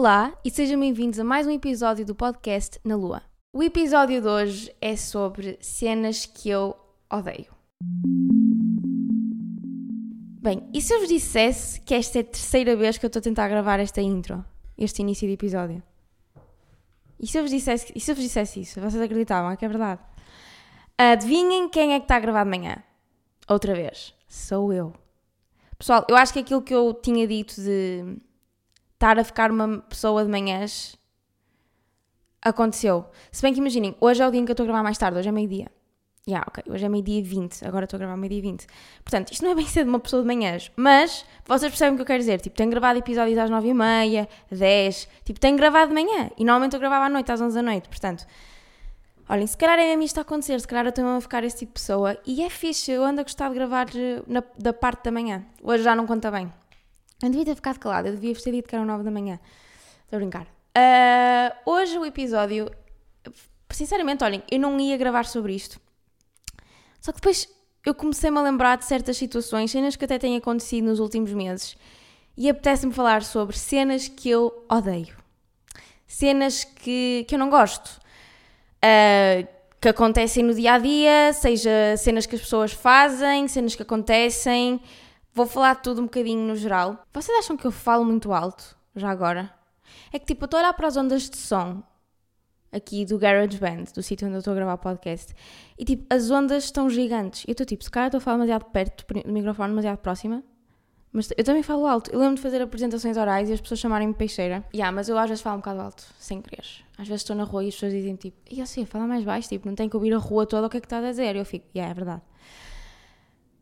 Olá e sejam bem-vindos a mais um episódio do podcast Na Lua. O episódio de hoje é sobre cenas que eu odeio. Bem, e se eu vos dissesse que esta é a terceira vez que eu estou a tentar gravar esta intro, este início de episódio? E se eu vos dissesse, e se eu vos dissesse isso? Vocês acreditavam que é verdade? Adivinhem quem é que está a gravar de manhã? Outra vez. Sou eu. Pessoal, eu acho que aquilo que eu tinha dito de estar a ficar uma pessoa de manhãs aconteceu. Se bem que imaginem, hoje é o dia em que eu estou a gravar mais tarde, hoje é meio-dia. Yeah, ok, hoje é meio-dia 20, agora estou a gravar meio-dia 20. Portanto, isto não é bem de uma pessoa de manhãs, mas vocês percebem o que eu quero dizer. Tipo, tenho gravado episódios às 9h30, 10, tipo, tenho gravado de manhã e normalmente eu gravava à noite, às 11 da noite. Portanto, olhem, se calhar é mesmo isto a acontecer, se calhar eu estou a ficar esse tipo de pessoa e é fixe, eu ando a gostar de gravar eh, na, da parte da manhã. Hoje já não conta bem. Eu devia ter ficado calada, eu devia ter dito que eram 9 da manhã. Estou a brincar. Uh, hoje o episódio, sinceramente, olhem, eu não ia gravar sobre isto. Só que depois eu comecei-me a lembrar de certas situações, cenas que até têm acontecido nos últimos meses, e apetece-me falar sobre cenas que eu odeio. Cenas que, que eu não gosto. Uh, que acontecem no dia a dia, seja cenas que as pessoas fazem, cenas que acontecem. Vou falar tudo um bocadinho no geral. Vocês acham que eu falo muito alto, já agora? É que tipo, eu estou a olhar para as ondas de som aqui do GarageBand, do sítio onde eu estou a gravar o podcast, e tipo, as ondas estão gigantes. Eu estou tipo, se calhar estou a falar demasiado perto do microfone, demasiado próxima. Mas eu também falo alto. Eu lembro de fazer apresentações orais e as pessoas chamarem-me peixeira. Yeah, mas eu às vezes falo um bocado alto, sem querer. Às vezes estou na rua e as pessoas dizem tipo, e sei, fala mais baixo, tipo, não tenho que ouvir a rua toda o que é que está a dizer. Eu fico, yeah, é verdade.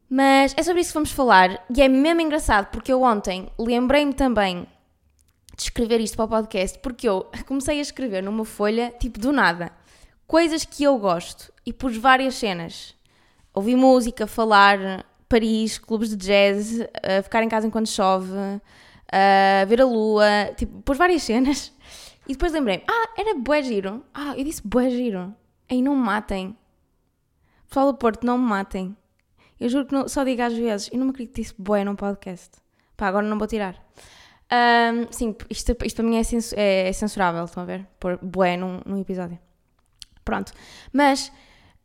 Mas é sobre isso que vamos falar e é mesmo engraçado porque eu ontem lembrei-me também de escrever isto para o podcast porque eu comecei a escrever numa folha, tipo do nada, coisas que eu gosto e pus várias cenas. Ouvir música, falar, Paris, clubes de jazz, uh, ficar em casa enquanto chove, uh, ver a lua, tipo, pus várias cenas. E depois lembrei-me, ah, era bué giro. Ah, eu disse bué giro. Aí não me matem. Pessoal do Porto, não me matem. Eu juro que não, só digo às vezes, e não me acredito que disse bué num podcast. Pá, agora não vou tirar. Um, sim, isto, isto para mim é, é, é, censurável, estão a ver? Pôr bué num, num episódio. Pronto. Mas,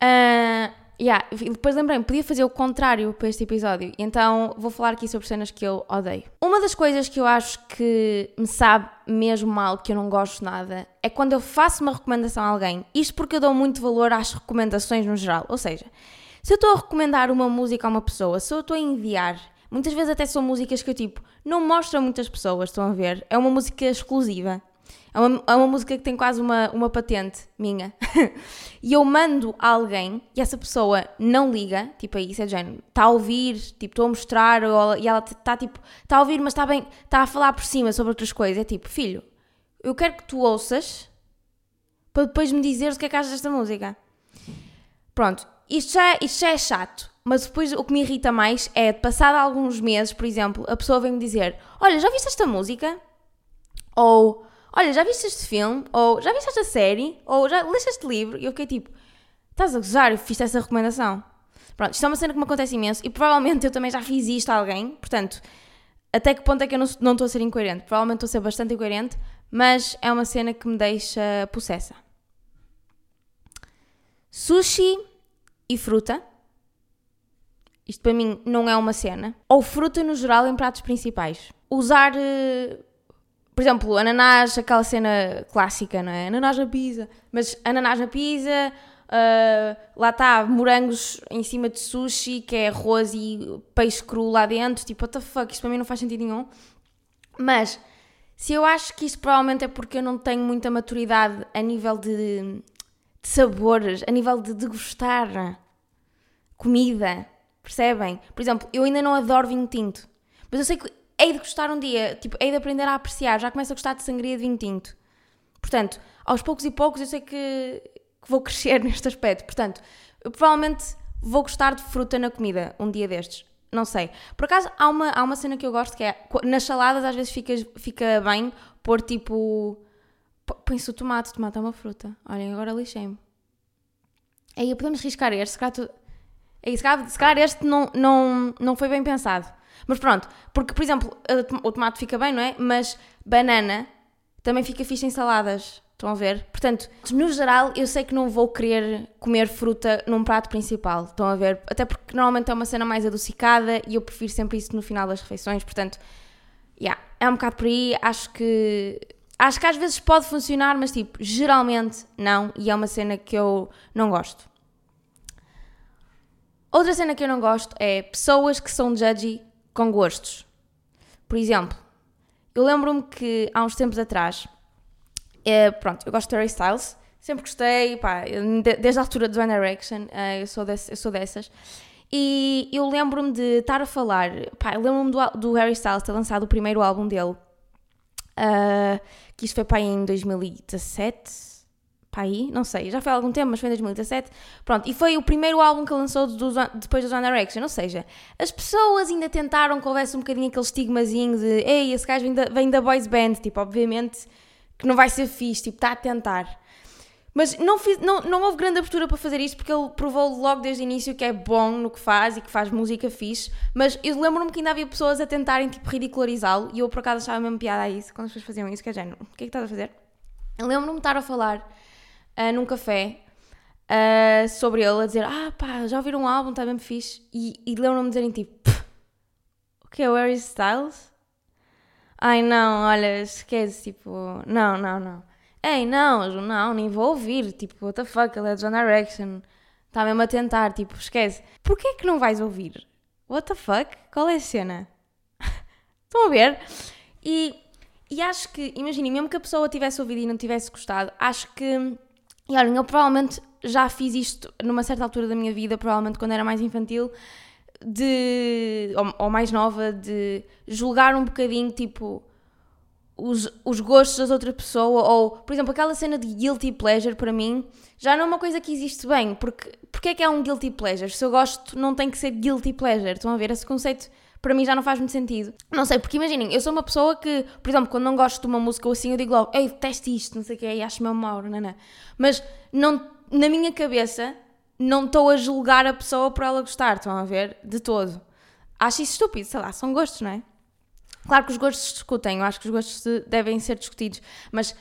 uh, yeah, depois lembrei-me, podia fazer o contrário para este episódio. Então vou falar aqui sobre cenas que eu odeio. Uma das coisas que eu acho que me sabe mesmo mal, que eu não gosto nada, é quando eu faço uma recomendação a alguém. Isto porque eu dou muito valor às recomendações no geral. Ou seja, se eu estou a recomendar uma música a uma pessoa, se eu estou a enviar, muitas vezes até são músicas que eu tipo, não mostro a muitas pessoas, estão a ver? É uma música exclusiva. É uma, é uma música que tem quase uma, uma patente minha. e eu mando a alguém e essa pessoa não liga, tipo aí, isso é género, está a ouvir, tipo, estou a mostrar, ou, e ela está tipo, está a ouvir, mas está bem, está a falar por cima sobre outras coisas. É tipo, filho, eu quero que tu ouças para depois me dizeres o que é que achas desta música. Pronto, isto já, isto já é chato, mas depois o que me irrita mais é, passado alguns meses, por exemplo, a pessoa vem-me dizer: Olha, já viste esta música? Ou Olha, já viste este filme? Ou já viste esta série? Ou já leste este livro? E eu fiquei tipo: Estás a gozar? Eu fiz essa recomendação. Pronto, isto é uma cena que me acontece imenso e provavelmente eu também já fiz isto a alguém, portanto, até que ponto é que eu não, não estou a ser incoerente? Provavelmente estou a ser bastante incoerente, mas é uma cena que me deixa possessa. Sushi e fruta. Isto para mim não é uma cena. Ou fruta no geral em pratos principais. Usar, eh, por exemplo, ananás, aquela cena clássica, não é? Ananás na pizza. Mas ananás na pizza, uh, lá está, morangos em cima de sushi, que é arroz e peixe cru lá dentro. Tipo, what the fuck, isto para mim não faz sentido nenhum. Mas, se eu acho que isto provavelmente é porque eu não tenho muita maturidade a nível de, de sabores, a nível de degustar comida, percebem? Por exemplo, eu ainda não adoro vinho tinto, mas eu sei que hei de gostar um dia, tipo, hei de aprender a apreciar, já começo a gostar de sangria de vinho tinto. Portanto, aos poucos e poucos eu sei que, que vou crescer neste aspecto. Portanto, eu provavelmente vou gostar de fruta na comida um dia destes. Não sei. Por acaso, há uma, há uma cena que eu gosto que é, nas saladas às vezes fica, fica bem pôr tipo... Põe-se o tomate, o tomate é uma fruta. Olhem, agora lixei-me. Aí podemos riscar este, se calhar tu, e se calhar, se calhar este não, não, não foi bem pensado. Mas pronto, porque, por exemplo, o tomate fica bem, não é? Mas banana também fica fixe em saladas. Estão a ver? Portanto, no geral, eu sei que não vou querer comer fruta num prato principal. Estão a ver? Até porque normalmente é uma cena mais adocicada e eu prefiro sempre isso no final das refeições. Portanto, yeah, é um bocado por aí. Acho que. Acho que às vezes pode funcionar, mas tipo, geralmente não. E é uma cena que eu não gosto. Outra cena que eu não gosto é pessoas que são judgy com gostos. Por exemplo, eu lembro-me que há uns tempos atrás é, pronto, eu gosto de Harry Styles, sempre gostei, pá, desde a altura do One Direction, uh, eu, sou desse, eu sou dessas. E eu lembro-me de estar a falar, pá, lembro-me do, do, Harry Styles ter lançado o primeiro álbum dele, uh, que isto foi pá em 2017, pá aí, não sei, já foi há algum tempo, mas foi em 2017. Pronto, e foi o primeiro álbum que lançou do, depois do One Direction, ou seja, as pessoas ainda tentaram que houvesse um bocadinho aquele estigmazinho de ei, esse gajo vem da, vem da boys band, tipo, obviamente que não vai ser fixe, tipo, está a tentar. Mas não, fiz, não, não houve grande abertura para fazer isto porque ele provou logo desde o início que é bom no que faz e que faz música fixe. Mas eu lembro-me que ainda havia pessoas a tentarem tipo, ridicularizá-lo e eu por acaso achava mesmo piada a isso quando as pessoas faziam isso, que é género, o que é que estás a fazer? Eu lembro-me de estar a falar uh, num café uh, sobre ele, a dizer: Ah pá, já ouviram um álbum, está mesmo fixe. E, e lembro-me de dizerem tipo: O que é o Harry Styles? Ai não, olha, esquece, tipo, não, não, não. Ei, não, não, nem vou ouvir, tipo, what the fuck, ele é One Direction. Está mesmo a tentar, tipo, esquece. Porquê é que não vais ouvir? What the fuck? Qual é a cena? Estão a ver? E, e acho que, imaginem, mesmo que a pessoa tivesse ouvido e não tivesse gostado, acho que. E olhem, eu provavelmente já fiz isto numa certa altura da minha vida, provavelmente quando era mais infantil, de. ou, ou mais nova, de julgar um bocadinho, tipo. Os, os gostos das outra pessoa, ou, por exemplo, aquela cena de guilty pleasure para mim já não é uma coisa que existe bem, porque porque é que é um guilty pleasure? Se eu gosto, não tem que ser guilty pleasure. Estão a ver? Esse conceito para mim já não faz muito sentido. Não sei, porque imaginem, eu sou uma pessoa que, por exemplo, quando não gosto de uma música ou assim, eu digo logo, ei, teste isto, não sei o que, e acho-me mau, não, não. Mas não, na minha cabeça, não estou a julgar a pessoa por ela gostar, estão a ver? De todo. Acho isso estúpido, sei lá, são gostos, não é? Claro que os gostos se discutem, eu acho que os gostos devem ser discutidos, mas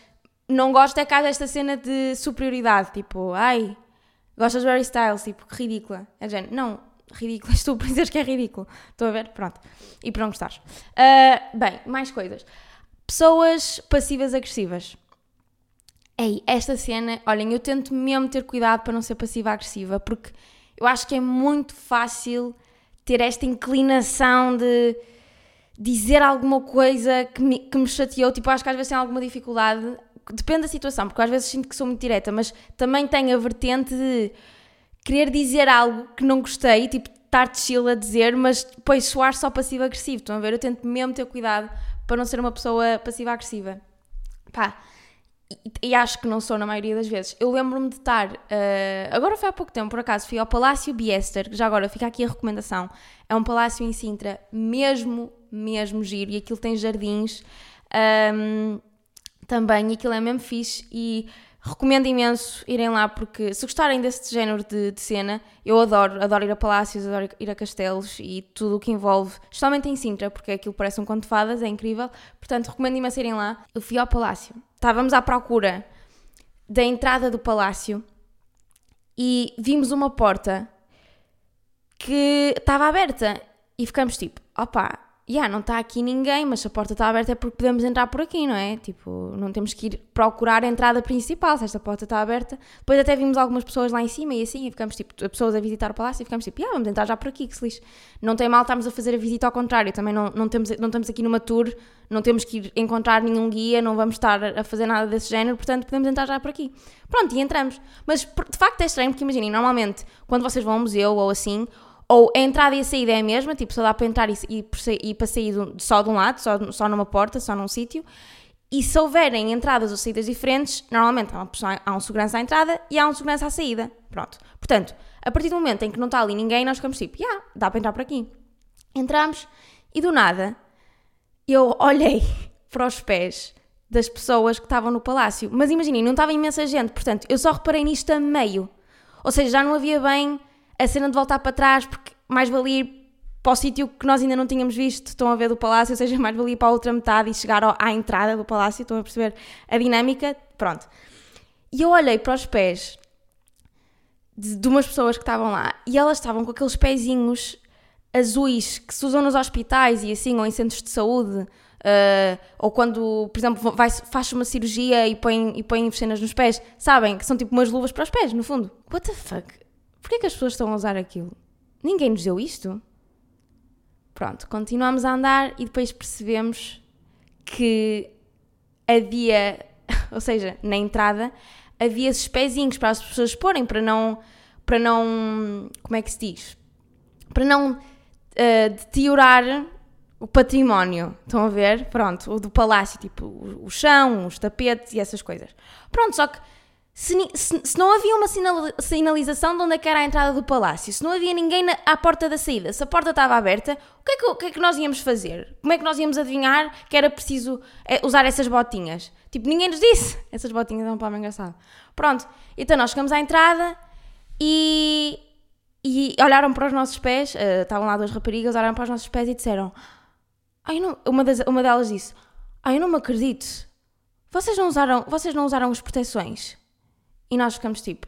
não gosto é que haja esta cena de superioridade, tipo, ai, gostas de Harry Styles, tipo, que ridícula. É género, não, ridícula, estou a dizer que é ridículo. Estou a ver? Pronto. E por não gostares. Uh, bem, mais coisas. Pessoas passivas agressivas. Ei, esta cena, olhem, eu tento mesmo ter cuidado para não ser passiva-agressiva, porque eu acho que é muito fácil ter esta inclinação de dizer alguma coisa que me, que me chateou. Tipo, acho que às vezes tem alguma dificuldade, depende da situação, porque às vezes sinto que sou muito direta, mas também tenho a vertente de querer dizer algo que não gostei, tipo, estar chill a dizer, mas depois soar só passivo-agressivo. Estão a ver? Eu tento mesmo ter cuidado para não ser uma pessoa passiva-agressiva. Pá e, e, acho que não sou na maioria das vezes. Eu lembro-me de estar, uh, agora foi há pouco tempo, por acaso, fui ao Palácio Biester, já agora fica aqui a recomendação. É um palácio em Sintra, mesmo, mesmo giro, e aquilo tem jardins um, também, e aquilo é mesmo fixe. E recomendo imenso irem lá, porque se gostarem desse género de, de cena, eu adoro, adoro ir a palácios, adoro ir a castelos e tudo o que envolve, especialmente em Sintra, porque aquilo parece um conto de fadas, é incrível. Portanto, recomendo imenso irem lá. Eu fui ao palácio estávamos à procura da entrada do palácio e vimos uma porta que estava aberta e ficamos tipo, opa, yeah, não está aqui ninguém, mas se a porta está aberta é porque podemos entrar por aqui, não é? Tipo, não temos que ir procurar a entrada principal, se esta porta está aberta. Depois até vimos algumas pessoas lá em cima e assim, e ficamos tipo, pessoas a visitar o palácio e ficamos tipo, yeah, vamos entrar já por aqui, que se lixe. Não tem mal estarmos a fazer a visita ao contrário, também não, não, temos, não estamos aqui numa tour, não temos que ir encontrar nenhum guia, não vamos estar a fazer nada desse género, portanto podemos entrar já por aqui. Pronto, e entramos. Mas de facto é estranho, porque imaginem, normalmente quando vocês vão a um museu ou assim, ou a entrada e a saída é a mesma, tipo, só dá para entrar e, e, e para sair só de um lado, só, só numa porta, só num sítio. E se houverem entradas ou saídas diferentes, normalmente há, uma pessoa, há um segurança à entrada e há um segurança à saída. Pronto. Portanto, a partir do momento em que não está ali ninguém, nós ficamos tipo, yeah, dá para entrar por aqui. Entramos e do nada eu olhei para os pés das pessoas que estavam no palácio. Mas imaginem, não estava imensa gente, portanto, eu só reparei nisto a meio. Ou seja, já não havia bem a cena de voltar para trás, porque mais valia ir para o sítio que nós ainda não tínhamos visto, estão a ver do palácio, ou seja, mais valia para a outra metade e chegar à entrada do palácio, estão a perceber a dinâmica, pronto. E eu olhei para os pés de, de umas pessoas que estavam lá e elas estavam com aqueles pezinhos azuis que se usam nos hospitais e assim, ou em centros de saúde, uh, ou quando, por exemplo, vai, faz uma cirurgia e põe, e põe cenas nos pés, sabem? Que são tipo umas luvas para os pés, no fundo. What the fuck? Porquê que as pessoas estão a usar aquilo? Ninguém nos deu isto? Pronto, continuamos a andar e depois percebemos que havia, ou seja, na entrada, havia esses pezinhos para as pessoas porem, para não, para não, como é que se diz? Para não uh, deteriorar o património, estão a ver? Pronto, o do palácio, tipo o, o chão, os tapetes e essas coisas. Pronto, só que se, se, se, não havia uma sinalização de onde é era a entrada do palácio, se não havia ninguém na, à porta da saída, se a porta estava aberta, o que, é que, o que, é que, nós íamos fazer? Como é que nós íamos adivinhar que era preciso é, usar essas botinhas? Tipo, ninguém nos disse. Essas botinhas é um palmo engraçado. Pronto, então nós chegamos à entrada e, e olharam para os nossos pés, uh, estavam lá duas raparigas, olharam para os nossos pés e disseram: Ai, não, uma, das, uma delas disse: Ai, eu não me acredito. Vocês não usaram, vocês não usaram as proteções? E nós ficamos tipo: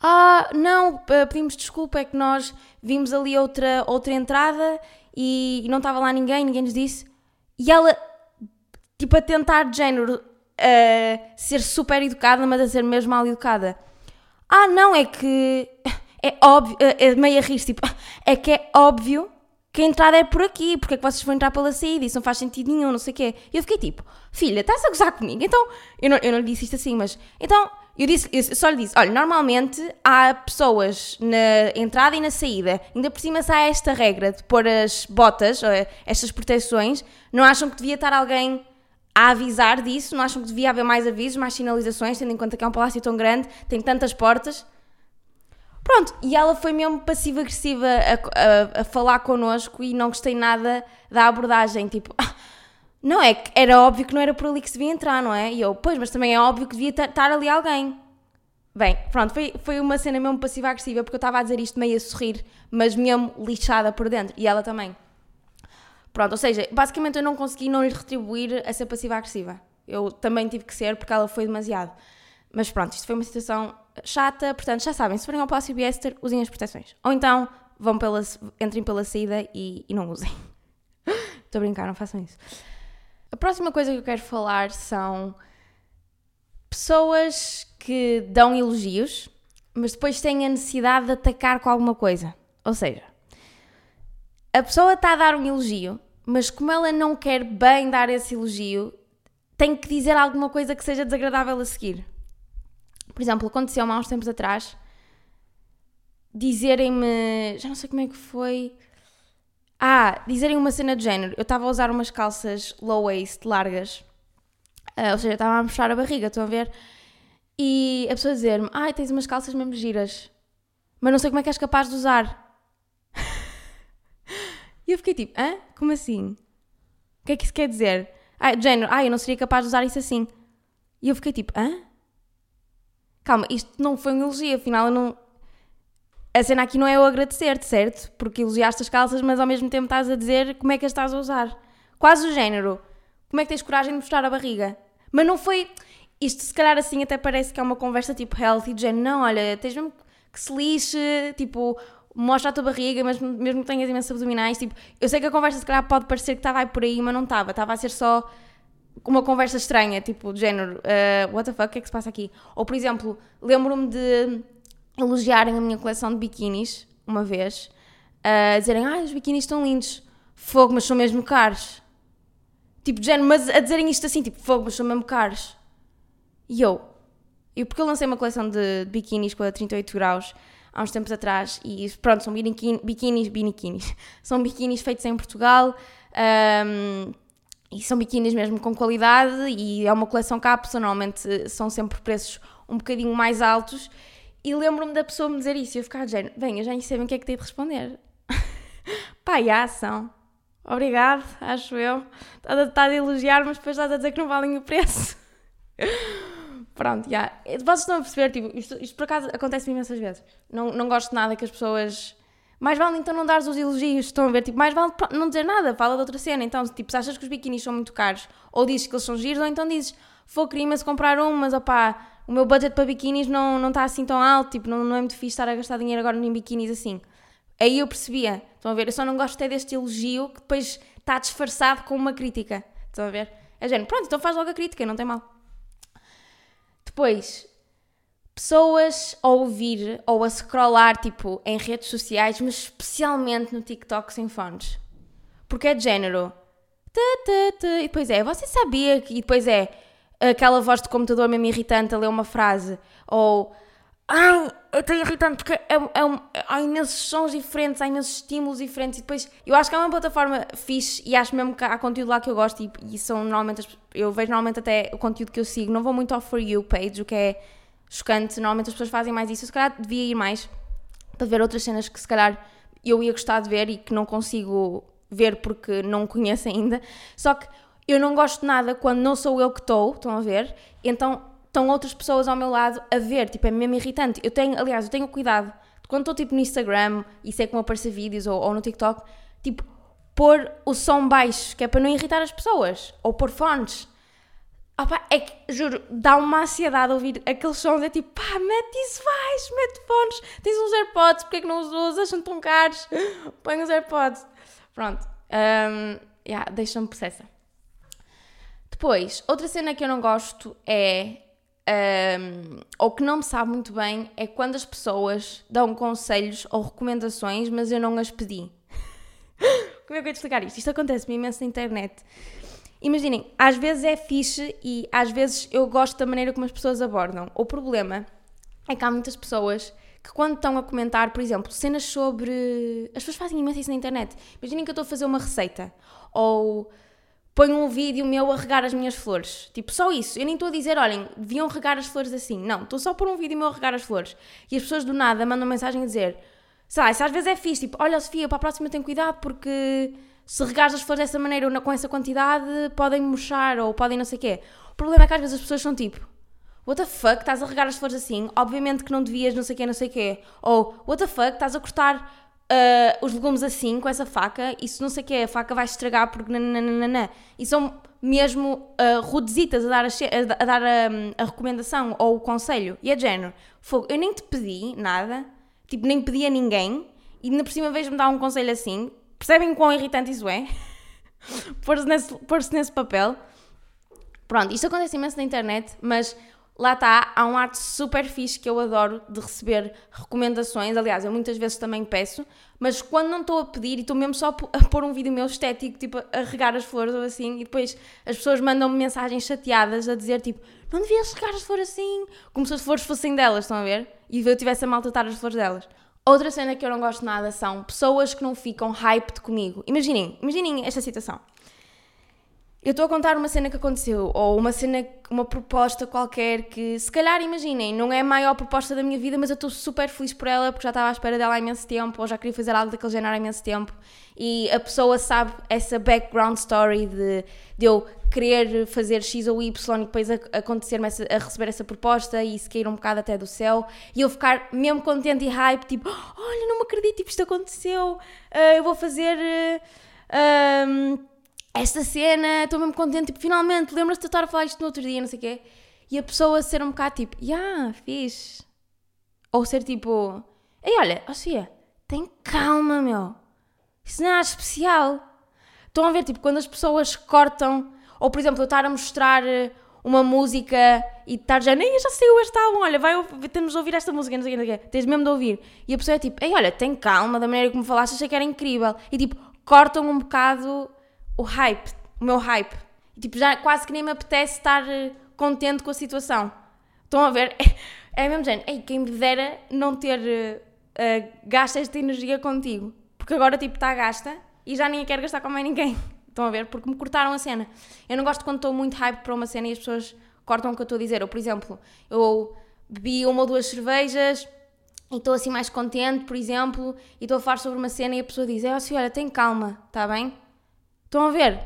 Ah, não, pedimos desculpa, é que nós vimos ali outra, outra entrada e, não estava lá ninguém, ninguém nos disse. E ela, tipo, a tentar de género uh, ser super educada, mas a ser mesmo mal educada. Ah, não, é que é óbvio, é meio a rir, tipo, é que é óbvio que a entrada é por aqui, porque é que vocês vão entrar pela saída, isso não faz sentido nenhum, não sei o quê. E eu fiquei tipo, filha, estás a gozar comigo? Então, eu não, eu não lhe disse isto assim, mas, então, eu, disse, eu só lhe disse, olha, normalmente há pessoas na entrada e na saída, ainda por cima sai esta regra de pôr as botas, estas proteções, não acham que devia estar alguém a avisar disso, não acham que devia haver mais avisos, mais sinalizações, tendo em conta que é um palácio tão grande, tem tantas portas? Pronto, e ela foi mesmo passiva-agressiva a, a, a, falar connosco e não gostei nada da abordagem. Tipo, não é que era óbvio que não era por ali que se devia entrar, não é? E eu, pois, mas também é óbvio que devia estar ali alguém. Bem, pronto, foi, foi uma cena mesmo passiva-agressiva porque eu estava a dizer isto meio a sorrir, mas mesmo lixada por dentro. E ela também. Pronto, ou seja, basicamente eu não consegui não lhe retribuir essa passiva-agressiva. Eu também tive que ser porque ela foi demasiado. Mas pronto, isto foi uma situação chata, portanto já sabem, se forem ao Palácio Biester, usem as proteções. Ou então vão pela, entrem pela saída e, e não usem. Estou a brincar, não façam isso. A próxima coisa que eu quero falar são pessoas que dão elogios, mas depois têm a necessidade de atacar com alguma coisa. Ou seja, a pessoa está a dar um elogio, mas como ela não quer bem dar esse elogio, tem que dizer alguma coisa que seja desagradável a seguir. Por exemplo, aconteceu-me há uns tempos atrás dizerem-me. Já não sei como é que foi. Ah, dizerem uma cena de género. Eu estava a usar umas calças low waist largas, uh, ou seja, estava a mostrar a barriga, estão a ver? E a pessoa dizer-me: Ai, tens umas calças mesmo giras, mas não sei como é que és capaz de usar. e eu fiquei tipo: Hã? Como assim? O que é que isso quer dizer? Ah, de género, ah, eu não seria capaz de usar isso assim. E eu fiquei tipo: Hã? Calma, isto não foi um elogio, afinal eu não. A cena aqui não é eu agradecer-te, certo? Porque elogiaste as calças, mas ao mesmo tempo estás a dizer como é que as estás a usar. Quase o género. Como é que tens coragem de mostrar a barriga? Mas não foi. Isto, se calhar, assim até parece que é uma conversa tipo healthy, de género, não, olha, tens mesmo que se lixe, tipo, mostra a tua barriga, mesmo, mesmo que tenhas imensas abdominais. Tipo, eu sei que a conversa, se calhar, pode parecer que estava aí por aí, mas não estava. Estava a ser só uma conversa estranha, tipo, de género, uh, what the fuck, o que é que se passa aqui? Ou, por exemplo, lembro-me de elogiarem a minha coleção de biquínis, uma vez, uh, dizerem, ah, os biquínis estão lindos, fogo, mas são mesmo caros. Tipo, de género, mas a dizerem isto assim, tipo, fogo, mas são mesmo caros. E eu, e porque eu lancei uma coleção de, de biquínis com a 38 graus há uns tempos atrás e pronto, são biquínis, biquínis, são biquínis feitos em Portugal. Um, e são biquínis mesmo com qualidade e é uma coleção cápsula, normalmente são sempre preços um bocadinho mais altos. E lembro-me da pessoa me dizer isso e eu ficar de género, bem, eu já nem sei bem o que é que tenho de responder. Pá. Obrigado, acho eu. Estás a, a elogiar, mas depois estás a dizer que não valem o preço. Pronto, já. Vocês estão a perceber, tipo, isto, isto por acaso acontece imensas vezes. Não, não gosto nada que as pessoas mais vale então não dares os elogios, estão a ver? Tipo, mais vale não dizer nada, fala de outra cena. Então, tipo, se achas que os biquinis são muito caros, ou dizes que eles são giros, ou então dizes, vou queria se comprar um, mas opá, o meu budget para biquinis não, não está assim tão alto, tipo, não, não é muito fixe estar a gastar dinheiro agora em biquinis assim. Aí eu percebia, estão a ver? Eu só não gosto até deste elogio que depois está disfarçado com uma crítica, estão a ver? É género, pronto, então faz logo a crítica, não tem mal. Depois, pessoas a ouvir ou a scrollar, tipo, em redes sociais, mas especialmente no TikTok sem fones. Porque é de género. E depois é, você sabia que. E depois é aquela voz de computador mesmo irritante a ler uma frase. Ou. Ai, eu estou irritante porque é, é um, há imensos sons diferentes, há imensos estímulos diferentes. E depois, eu acho que é uma plataforma fixe e acho mesmo que há conteúdo lá que eu gosto. E, e são normalmente. Eu vejo normalmente até o conteúdo que eu sigo. Não vou muito ao For You page, o que é chocante. Normalmente as pessoas fazem mais isso. Eu, se calhar devia ir mais para ver outras cenas que se calhar eu ia gostar de ver e que não consigo ver porque não conheço ainda. Só que eu não gosto nada quando não sou eu que estou, estão a ver? Então estão outras pessoas ao meu lado a ver, tipo, é mesmo irritante. Eu tenho, aliás, eu tenho cuidado quando estou tipo no Instagram e sei como aparecer vídeos ou, ou no TikTok, tipo, pôr o som baixo, que é para não irritar as pessoas, ou pôr fones. Opa, é que, juro, dá uma ansiedade ouvir aqueles sons. É tipo, pá, mete isso baixo, mete fones. Tens uns AirPods, porque é que não os usas? São tão caros. Põe os AirPods. Pronto. Um, yeah, deixa-me possessa. Depois, outra cena que eu não gosto é. Um, ou que não me sabe muito bem é quando as pessoas dão conselhos ou recomendações, mas eu não as pedi. Como é que eu ia explicar isto? Isto acontece-me imenso na internet. Imaginem, às vezes é fixe e às vezes eu gosto da maneira como as pessoas abordam. O problema é que há muitas pessoas que quando estão a comentar, por exemplo, cenas sobre. As pessoas fazem imenso isso na internet. Imaginem que eu estou a fazer uma receita ou ponho um vídeo meu a regar as minhas flores. Tipo, só isso. Eu nem estou a dizer, olhem, deviam regar as flores assim. Não, estou só a pôr um vídeo meu a regar as flores. E as pessoas do nada mandam mensagem a dizer, sei lá, isso às vezes é fixe, tipo, olha Sofia, para a próxima tem cuidado porque se regares as flores dessa maneira ou com essa quantidade, podem murchar ou podem não sei o quê. O problema é que às vezes as pessoas são tipo, what the fuck, estás a regar as flores assim? Obviamente que não devias não sei o quê, não sei o quê. Ou, what the fuck, estás a cortar uh, os legumes assim, com essa faca, isso não sei o quê, a faca vai estragar porque nananana. E são mesmo uh, rudesitas a dar, a, a, dar a, a, recomendação ou o conselho. E é de género, fogo, eu nem te pedi nada, tipo, nem pedi a ninguém, e ainda por cima vez-me dar um conselho assim, Percebem quão irritante isso é? Pôr-se nesse, pôr nesse papel. Pronto, isto acontece imenso na internet, mas lá está, há um arte super fixe que eu adoro de receber recomendações. Aliás, eu muitas vezes também peço, mas quando não estou a pedir e estou mesmo só a pôr um vídeo meu estético, tipo a regar as flores ou assim, e depois as pessoas mandam-me mensagens chateadas a dizer tipo, não devias regar as flores assim, como se as flores fossem delas, estão a ver? E eu estivesse a maltratar as flores delas. Outra cena que eu não gosto nada são pessoas que não ficam hyped comigo. Imaginem, imaginem esta situação. Eu estou a contar uma cena que aconteceu, ou uma cena, uma proposta qualquer que, se calhar, imaginem, não é a maior proposta da minha vida, mas eu estou super feliz por ela porque já estava à espera dela há imenso tempo, ou já queria fazer algo daquele género há imenso tempo, e a pessoa sabe essa background story de, de eu querer fazer X ou Y e depois acontecer a, receber essa proposta e se cair um bocado até do céu. E eu ficar mesmo contente e hype, tipo, olha, não me acredito, tipo, isto aconteceu, uh, eu vou fazer uh, um, esta cena, estou mesmo contente, tipo, finalmente, lembras-te de eu estar a falar isto no outro dia, não sei o quê, e a pessoa ser um bocado tipo, yeah, fixe, ou ser tipo, ei, olha, Sofia, tem calma, meu, isso não é especial. Estão a ver, tipo, quando as pessoas cortam ou, por exemplo, eu estar a mostrar eh, uma música e estar já, nem já saiu este álbum, olha, vai, temos de ouvir esta música, não sei o que, tens mesmo de ouvir. E a pessoa é tipo, ei, olha, tem calma, da maneira como falaste, achei que era incrível. E tipo, cortam um bocado o hype, o meu hype. Tipo, já quase que nem me apetece estar eh, contente com a situação. Estão a ver? É, mesmo género, ei, quem me dera não ter uh, gasto esta energia contigo. Porque agora, tipo, está gasta e já nem quero gastar com mais ninguém. Estão a ver? Porque me cortaram a cena. Eu não gosto quando estou muito hype para uma cena e as pessoas cortam o que eu estou a dizer. Ou, por exemplo, eu bebi uma ou duas cervejas e estou assim mais contente, por exemplo, e estou a falar sobre uma cena e a pessoa diz: É assim, olha, tem calma, está bem? Estão a ver?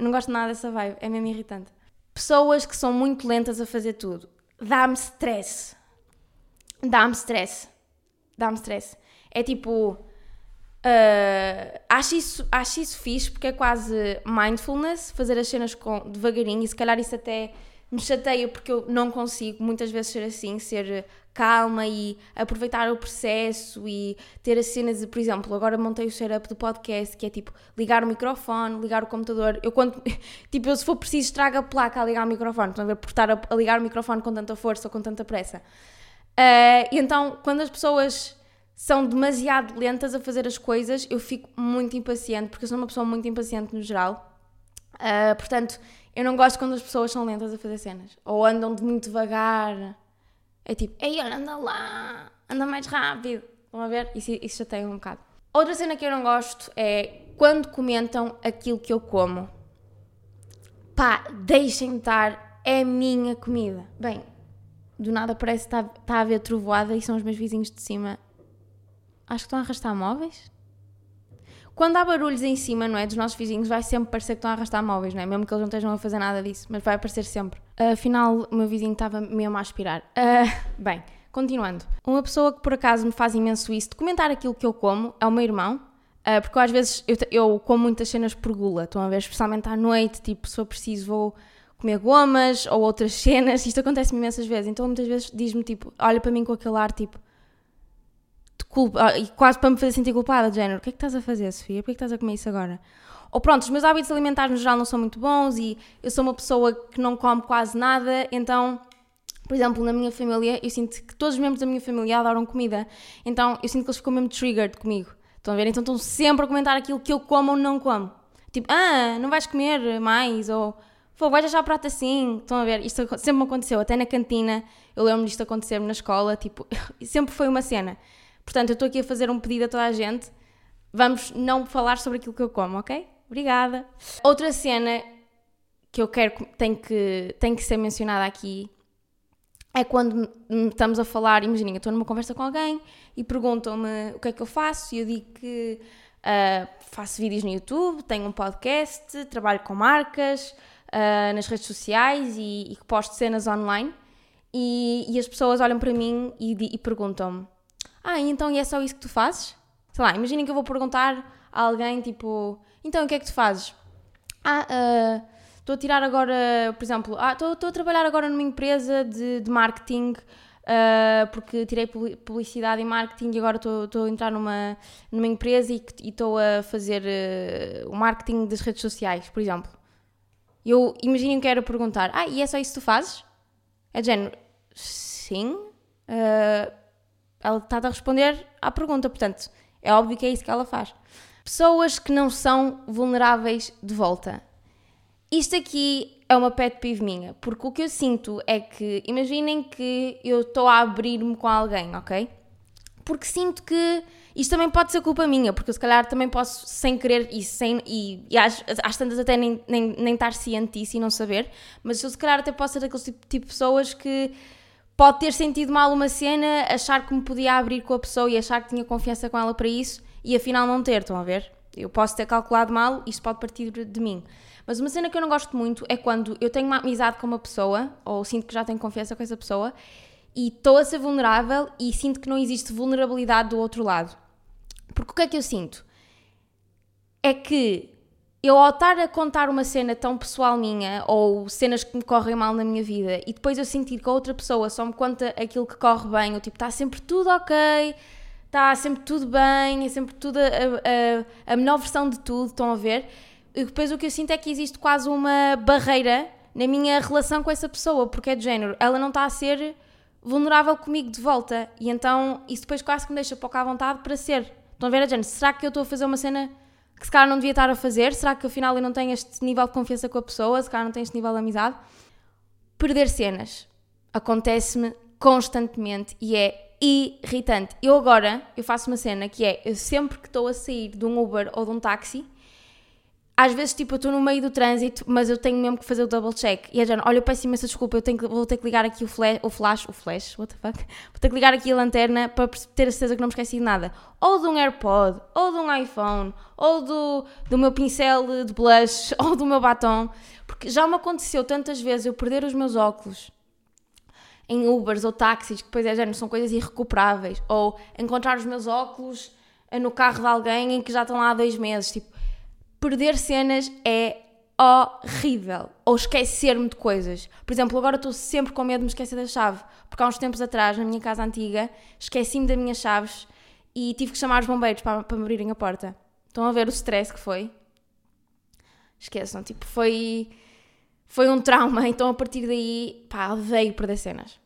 Não gosto nada dessa vibe, é mesmo irritante. Pessoas que são muito lentas a fazer tudo. Dá-me stress. Dá-me stress. Dá-me stress. É tipo Uh, acho, isso, acho isso fixe porque é quase mindfulness, fazer as cenas com, devagarinho e se calhar isso até me chateia porque eu não consigo muitas vezes ser assim, ser calma e aproveitar o processo e ter a cena de, por exemplo, agora montei o setup do podcast que é tipo ligar o microfone, ligar o computador. Eu quando, tipo, eu se for preciso estraga a placa a ligar o microfone, estão a ver, por estar a, a, ligar o microfone com tanta força ou com tanta pressa. Uh, e então, quando as pessoas são demasiado lentas a fazer as coisas, eu fico muito impaciente, porque eu sou uma pessoa muito impaciente no geral. Uh, portanto, eu não gosto quando as pessoas são lentas a fazer cenas. Ou andam de muito devagar. É tipo, ei, olha, anda lá, anda mais rápido. Estão a ver? Isso, isso já tem um bocado. Outra cena que eu não gosto é quando comentam aquilo que eu como. Pá, deixem-me estar, é minha comida. Bem, do nada parece que está, está a haver trovoada e são os meus vizinhos de cima Acho que estão a arrastar móveis. Quando há barulhos em cima, não é? Dos nossos vizinhos, vai sempre parecer que estão a arrastar móveis, não é? Mesmo que eles não estejam a fazer nada disso, mas vai aparecer sempre. Afinal, o meu vizinho estava mesmo a aspirar. Uh, bem, continuando. Uma pessoa que por acaso me faz imenso isso de comentar aquilo que eu como é o meu irmão. Uh, porque eu, às vezes eu, eu como muitas cenas por gula, estão a ver? Especialmente à noite, tipo, se for preciso vou comer gomas ou outras cenas. Isto acontece-me imensas vezes. Então muitas vezes diz-me tipo, olha para mim com aquele ar tipo culpa, ah, e quase para me fazer sentir culpada, de género, o que é que estás a fazer, Sofia? Porquê é que estás a comer isso agora? Ou pronto, os meus hábitos alimentares no geral não são muito bons e eu sou uma pessoa que não come quase nada, então, por exemplo, na minha família, eu sinto que todos os membros da minha família adoram comida, então eu sinto que eles ficam mesmo triggered comigo. Estão a ver? Então estão sempre a comentar aquilo que eu como ou não como. Tipo, ah, não vais comer mais, ou pô, vais deixar o prato assim. Estão a ver? Isto sempre me aconteceu, até na cantina, eu lembro disto acontecer na escola, tipo, sempre foi uma cena. Portanto, eu estou aqui a fazer um pedido a toda a gente. Vamos não falar sobre aquilo que eu como, ok? Obrigada. Outra cena que eu quero tem que tem que ser mencionada aqui é quando estamos a falar, imaginem, eu estou numa conversa com alguém e perguntam-me o que é que eu faço e eu digo que uh, faço vídeos no YouTube, tenho um podcast, trabalho com marcas uh, nas redes sociais e, e posto cenas online e, e, as pessoas olham para mim e, e perguntam-me ah, então e é só isso que tu fazes? Sei lá, imaginem que eu vou perguntar a alguém tipo, então o que é que tu fazes? Ah, uh, estou a tirar agora, por exemplo, ah, estou, a trabalhar agora numa empresa de, de marketing uh, porque tirei publicidade e marketing e agora estou, a entrar numa, numa empresa e estou a fazer uh, o marketing das redes sociais, por exemplo. Eu imagino que era perguntar, ah, e é só isso que tu fazes? É de género, sim. Uh, ela está a responder à pergunta, portanto, é óbvio que é isso que ela faz. Pessoas que não são vulneráveis de volta. Isto aqui é uma pet peeve minha, porque o que eu sinto é que, imaginem que eu estou a abrir-me com alguém, ok? Porque sinto que isto também pode ser culpa minha, porque eu se calhar também posso, sem querer e, sem, e, e às, às tantas até nem, nem, nem estar ciente disso e não saber, mas eu se calhar até posso ser daquele tipo, tipo de pessoas que pode ter sentido mal uma cena, achar que me podia abrir com a pessoa e achar que tinha confiança com ela para isso e afinal não ter, estão a ver? Eu posso ter calculado mal, isto pode partir de mim. Mas uma cena que eu não gosto muito é quando eu tenho uma amizade com uma pessoa, ou sinto que já tenho confiança com essa pessoa, e estou a ser vulnerável e sinto que não existe vulnerabilidade do outro lado. Porque o que é que eu sinto? É que eu ao estar a contar uma cena tão pessoal minha ou cenas que me correm mal na minha vida e depois eu sentir que a outra pessoa só me conta aquilo que corre bem, ou tipo, está sempre tudo ok, está sempre tudo bem, é sempre tudo a, a, a melhor versão de tudo, estão a ver? E depois o que eu sinto é que existe quase uma barreira na minha relação com essa pessoa, porque é de género, ela não está a ser vulnerável comigo de volta e então isso depois quase que me deixa pouco à vontade para ser. Estão a ver, a género, será que eu estou a fazer uma cena que se calhar não devia estar a fazer? Será que afinal eu não tenho este nível de confiança com a pessoa? Se calhar não tenho este nível de amizade? Perder cenas acontece-me constantemente e é irritante. Eu agora, eu faço uma cena que é, eu sempre que estou a sair de um Uber ou de um táxi, às vezes, tipo, eu estou no meio do trânsito, mas eu tenho mesmo que fazer o double check. E a Jana, olha, eu peço imensa desculpa, eu tenho que, vou ter que ligar aqui o flash, o flash, o flash, what the fuck? Vou ter que ligar aqui a lanterna para ter a certeza que não me esqueci de nada. Ou de um AirPod, ou de um iPhone, ou do, do meu pincel de blush, ou do meu batom. Porque já me aconteceu tantas vezes eu perder os meus óculos em Ubers ou táxis, que depois é género, são coisas irrecuperáveis. Ou encontrar os meus óculos no carro de alguém em que já estão lá há dois meses. Tipo, perder cenas é horrível. Ou esquecer-me de coisas. Por exemplo, agora estou sempre com medo de me esquecer da chave. Porque há uns tempos atrás, na minha casa antiga, esqueci-me das minhas chaves e tive que chamar os bombeiros para, para me abrirem a porta. Estão a ver o stress que foi? Esqueçam, tipo, foi, foi um trauma. Então a partir daí, pá, odeio perder cenas.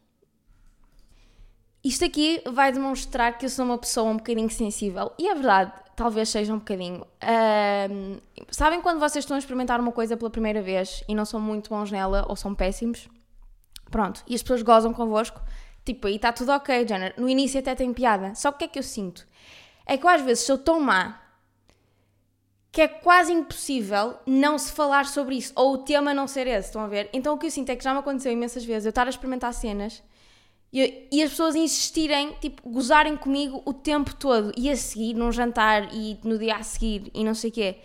Isto aqui vai demonstrar que eu sou uma pessoa um bocadinho sensível. E é verdade, talvez seja um bocadinho. Um, sabem quando vocês estão a experimentar uma coisa pela primeira vez e não são muito bons nela ou são péssimos? Pronto, e as pessoas gozam convosco. Tipo, aí está tudo ok, Jenner. No início até tem piada. Só que o que é que eu sinto? É que eu, às vezes sou tão má que é quase impossível não se falar sobre isso. Ou o tema não ser esse, estão a ver? Então o que eu sinto é que já me aconteceu imensas vezes eu estar a experimentar cenas e, e, as pessoas insistirem, tipo, gozarem comigo o tempo todo e a seguir num jantar e no dia a seguir e não sei o quê.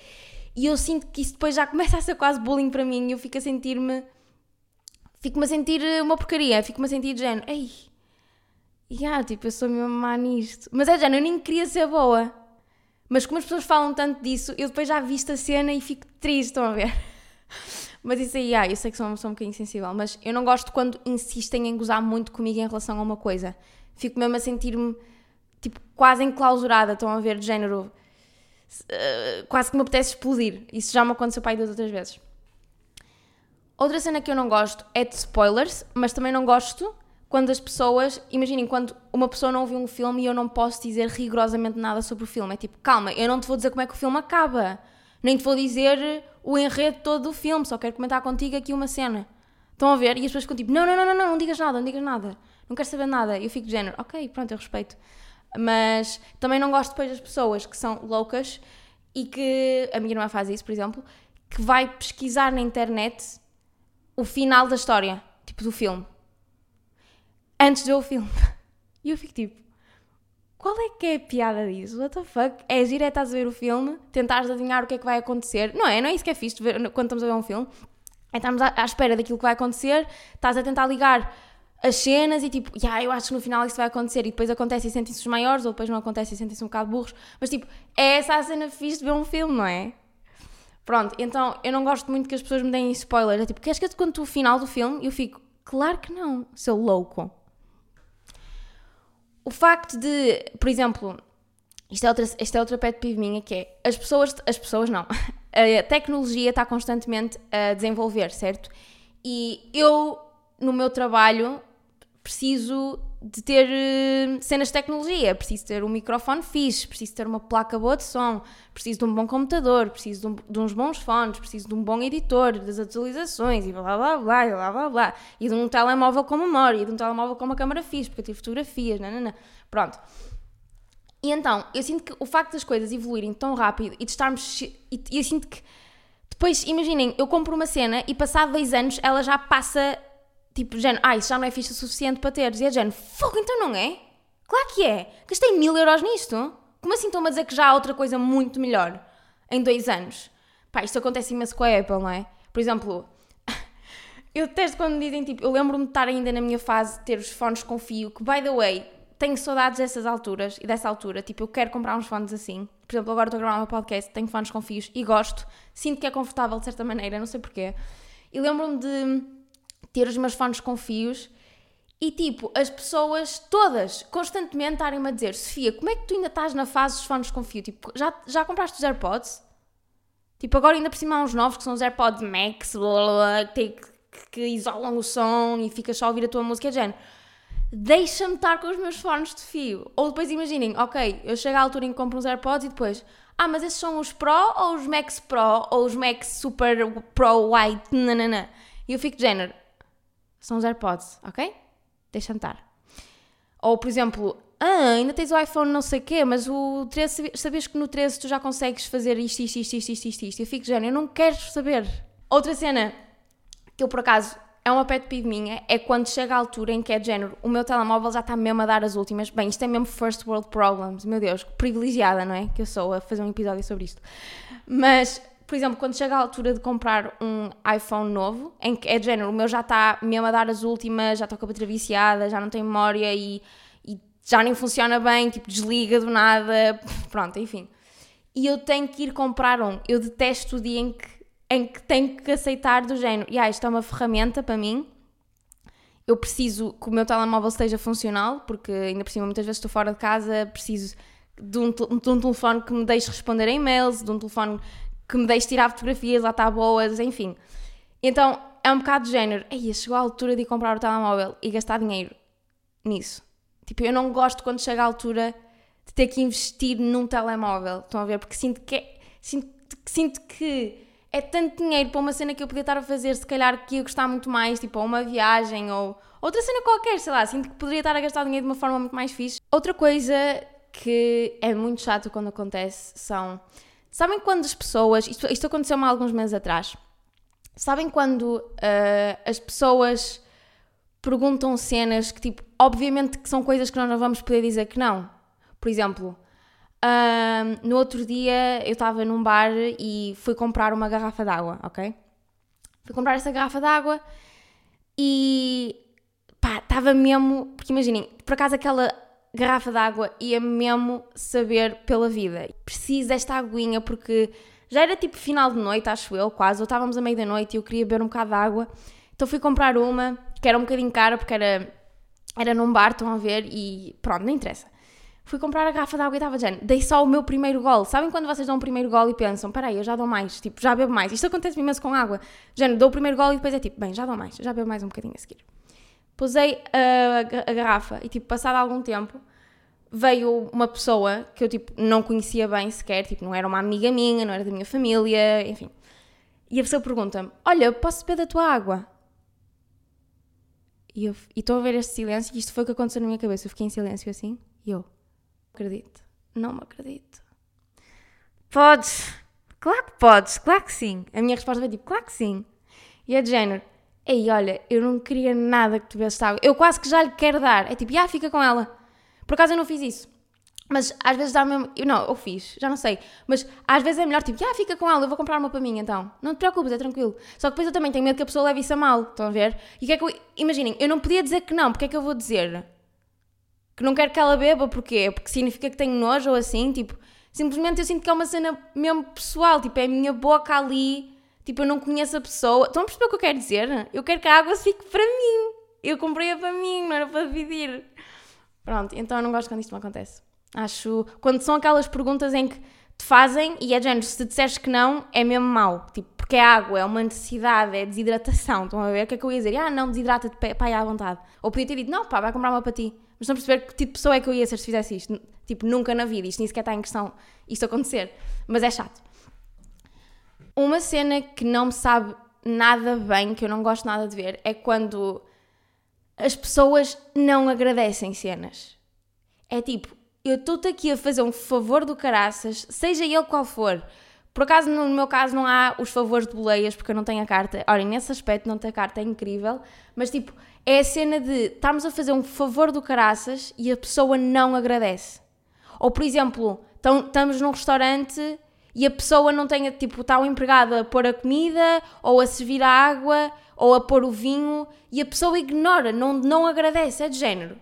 E eu sinto que isso depois já começa a ser quase bullying para mim e eu fico a sentir-me. Fico-me a sentir uma porcaria, fico-me a sentir de género. Ei, yeah, tipo, eu sou mesmo má nisto. Mas é género, eu nem queria ser boa. Mas como as pessoas falam tanto disso, eu depois já visto a cena e fico triste, estão a ver? Mas isso aí, ah, eu sei que sou uma pessoa um bocadinho sensível, mas eu não gosto quando insistem em gozar muito comigo em relação a uma coisa. Fico mesmo a sentir-me, tipo, quase enclausurada, estão a ver, de género. Uh, quase que me apetece explodir. Isso já me aconteceu aí duas outras vezes. Outra cena que eu não gosto é de spoilers, mas também não gosto quando as pessoas. Imaginem, quando uma pessoa não viu um filme e eu não posso dizer rigorosamente nada sobre o filme. É tipo, calma, eu não te vou dizer como é que o filme acaba. Nem te vou dizer o enredo todo do filme, só quero comentar contigo aqui uma cena. Estão a ver? E as pessoas ficam tipo, não, não, não, não, não, não digas nada, não digas nada. Não quero saber nada. Eu fico de género, ok, pronto, eu respeito. Mas também não gosto depois das pessoas que são loucas e que, a minha irmã faz isso, por exemplo, que vai pesquisar na internet o final da história, tipo do filme. Antes de ver o filme. E eu fico tipo, qual é que é a piada disso? What the fuck? É é estás a ver o filme, tentares adivinhar o que é que vai acontecer. Não é? Não é isso que é fixe ver, quando estamos a ver um filme. É estarmos à, à espera daquilo que vai acontecer, estás a tentar ligar as cenas e tipo, yeah, eu acho que no final isso vai acontecer e depois acontece e sentem-se os maiores ou depois não acontece e sentem-se um bocado burros. Mas tipo, é essa a cena fixe de ver um filme, não é? Pronto, então eu não gosto muito que as pessoas me deem spoilers. É tipo, queres que eu te conte o final do filme? Eu fico, claro que não, seu louco. O facto de, por exemplo, isto é outra, é pet peeve minha, que é as pessoas, as pessoas não, a tecnologia está constantemente a desenvolver, certo? E eu, no meu trabalho, preciso de ter uh, cenas de tecnologia, preciso ter um microfone fixe, preciso ter uma placa boa de som, preciso de um bom computador, preciso de, um, de, uns bons fones, preciso de um bom editor, das atualizações e blá blá blá blá blá blá, e de um telemóvel com memória, e de um telemóvel com uma câmera fixe, porque eu tive fotografias, não. Pronto. E então, eu sinto que o facto das coisas evoluírem tão rápido e de estarmos. E eu sinto que. Depois, imaginem, eu compro uma cena e passado dois anos ela já passa Tipo, género, ah, isso já não é o suficiente para teres. E é género, fogo, então não é? Claro que é. Gastei mil euros nisto. Como assim estão-me a dizer que já há outra coisa muito melhor em dois anos? Pá, isto acontece imenso com a Apple, não é? Por exemplo, eu detesto quando me dizem, tipo, eu lembro-me de estar ainda na minha fase de ter os fones com fio, que, by the way, tenho saudades dessas alturas e dessa altura. Tipo, eu quero comprar uns fones assim. Por exemplo, agora estou a gravar um podcast, tenho fones com fios e gosto. Sinto que é confortável de certa maneira, não sei porquê. E lembro-me de ter os meus fones com fios e tipo, as pessoas todas constantemente estarem-me a dizer: Sofia, como é que tu ainda estás na fase dos fones com fio? Tipo, já, já compraste os AirPods? Tipo, agora ainda por cima há uns novos que são os AirPods Max, blá, blá, que, que, que, isolam o som e ficas só a ouvir a tua música. É género, deixa-me estar com os meus fones de fio. Ou depois imaginem, ok, eu chego à altura em que compro uns AirPods e depois, ah, mas esses são os Pro ou os Max Pro ou os Max Super Pro White, nanana. E eu fico de género, são os AirPods, ok? Deixa-me estar. Ou, por exemplo, ah, ainda tens o iPhone não sei o quê, mas o 13, sabias que no 13 tu já consegues fazer isto, isto, isto, isto, isto, isto, isto. Eu fico, já, eu não quero saber. Outra cena que eu, por acaso, é uma pet peeve minha, é quando chega a altura em que é de género, o meu telemóvel já está mesmo a dar as últimas. Bem, isto é mesmo first world problems. Meu Deus, privilegiada, não é? Que eu sou a fazer um episódio sobre isto. Mas por exemplo, quando chega a altura de comprar um iPhone novo, em que é de género, o meu já está mesmo a dar as últimas, já estou com a bateria viciada, já não tem memória e, e já nem funciona bem, tipo, desliga do nada, pronto, enfim. E eu tenho que ir comprar um. Eu detesto o dia em que, em que tenho que aceitar do género. E ah, isto é uma ferramenta para mim. Eu preciso que o meu telemóvel esteja funcional, porque ainda por cima muitas vezes estou fora de casa, preciso de um, de um telefone que me deixe responder a e-mails, de um telefone que me deixe tirar fotografias, lá está boas, enfim. Então é um bocado de género. Ei, chegou a altura de ir comprar o telemóvel e gastar dinheiro nisso. Tipo, eu não gosto quando chega a altura de ter que investir num telemóvel. Estão a ver? Porque sinto que, é, sinto, sinto que é tanto dinheiro para uma cena que eu podia estar a fazer, se calhar que ia gostar muito mais, tipo, a uma viagem ou outra cena qualquer, sei lá. Sinto que poderia estar a gastar dinheiro de uma forma muito mais fixe. Outra coisa que é muito chato quando acontece são. Sabem quando as pessoas. Isto, isto aconteceu-me há alguns meses atrás. Sabem quando uh, as pessoas perguntam cenas que, tipo, obviamente que são coisas que nós não vamos poder dizer que não. Por exemplo, uh, no outro dia eu estava num bar e fui comprar uma garrafa d'água, ok? Fui comprar essa garrafa d'água e pá, estava mesmo. Porque imaginem, por acaso aquela garrafa d'água ia mesmo saber pela vida. Preciso desta aguinha porque já era tipo final de noite, acho eu, quase, ou estávamos à meia da noite e eu queria beber um bocado de água. Então fui comprar uma, que era um bocadinho cara porque era, era num bar, estão a ver, e pronto, não interessa. Fui comprar a garrafa de água e estava dizendo, dei só o meu primeiro gol. Sabem quando vocês dão o primeiro gol e pensam, peraí, eu já dou mais, tipo, já bebo mais. Isto acontece imenso com água. Género, dou o primeiro gol e depois é tipo, bem, já dou mais, já bebo mais um bocadinho a seguir. Pusei a, a garrafa e, tipo, passado algum tempo, veio uma pessoa que eu, tipo, não conhecia bem sequer, tipo, não era uma amiga minha, não era da minha família, enfim. E a pessoa pergunta-me, olha, posso beber da tua água? E eu estou a ver este silêncio, e isto foi o que aconteceu na minha cabeça. Eu fiquei em silêncio assim, e eu, acredito, não me acredito. Podes, claro que podes, claro que sim. A minha resposta foi tipo, claro que sim. E é de género, ei, olha, eu não queria nada que tu bebesse água. Eu quase que já lhe quero dar. É tipo, já fica com ela. Por acaso eu não fiz isso. Mas às vezes dá mesmo. Eu, não, eu fiz, já não sei. Mas às vezes é melhor, tipo, ah, fica com ela, eu vou comprar uma para mim então. Não te preocupes, é tranquilo. Só que depois eu também tenho medo que a pessoa leve isso a mal, estão a ver? E que é que eu. Imaginem, eu não podia dizer que não, porque é que eu vou dizer? Que não quero que ela beba, porquê? Porque significa que tenho nojo ou assim, tipo. Simplesmente eu sinto que é uma cena mesmo pessoal, tipo, é a minha boca ali, tipo, eu não conheço a pessoa. Estão a perceber o que eu quero dizer? Eu quero que a água fique para mim. Eu comprei-a para mim, não era para dividir. Pronto, então eu não gosto quando isto me acontece. Acho. Quando são aquelas perguntas em que te fazem e é de género, se te disseres que não, é mesmo mau. Tipo, porque é água, é uma necessidade, é desidratação. Estão a ver? O que é que eu ia dizer? Ah, não, desidrata-te, pai, à vontade. Ou podia ter dito, não, pá, vai comprar uma para ti. Mas não perceber que tipo de pessoa é que eu ia ser se fizesse isto. Tipo, nunca na vida. Isto nem sequer está em questão isto acontecer. Mas é chato. Uma cena que não me sabe nada bem, que eu não gosto nada de ver, é quando as pessoas não agradecem cenas. É tipo, eu estou-te aqui a fazer um favor do caraças, seja ele qual for. Por acaso, no meu caso, não há os favores de boleias, porque eu não tenho a carta. Olhem, nesse aspecto, não ter carta é incrível, mas tipo, é a cena de estarmos a fazer um favor do caraças e a pessoa não agradece. Ou, por exemplo, estamos num restaurante e a pessoa não tem, tipo, está o um empregado a pôr a comida, ou a servir a água, ou a pôr o vinho, e a pessoa ignora, não, não agradece, é de género.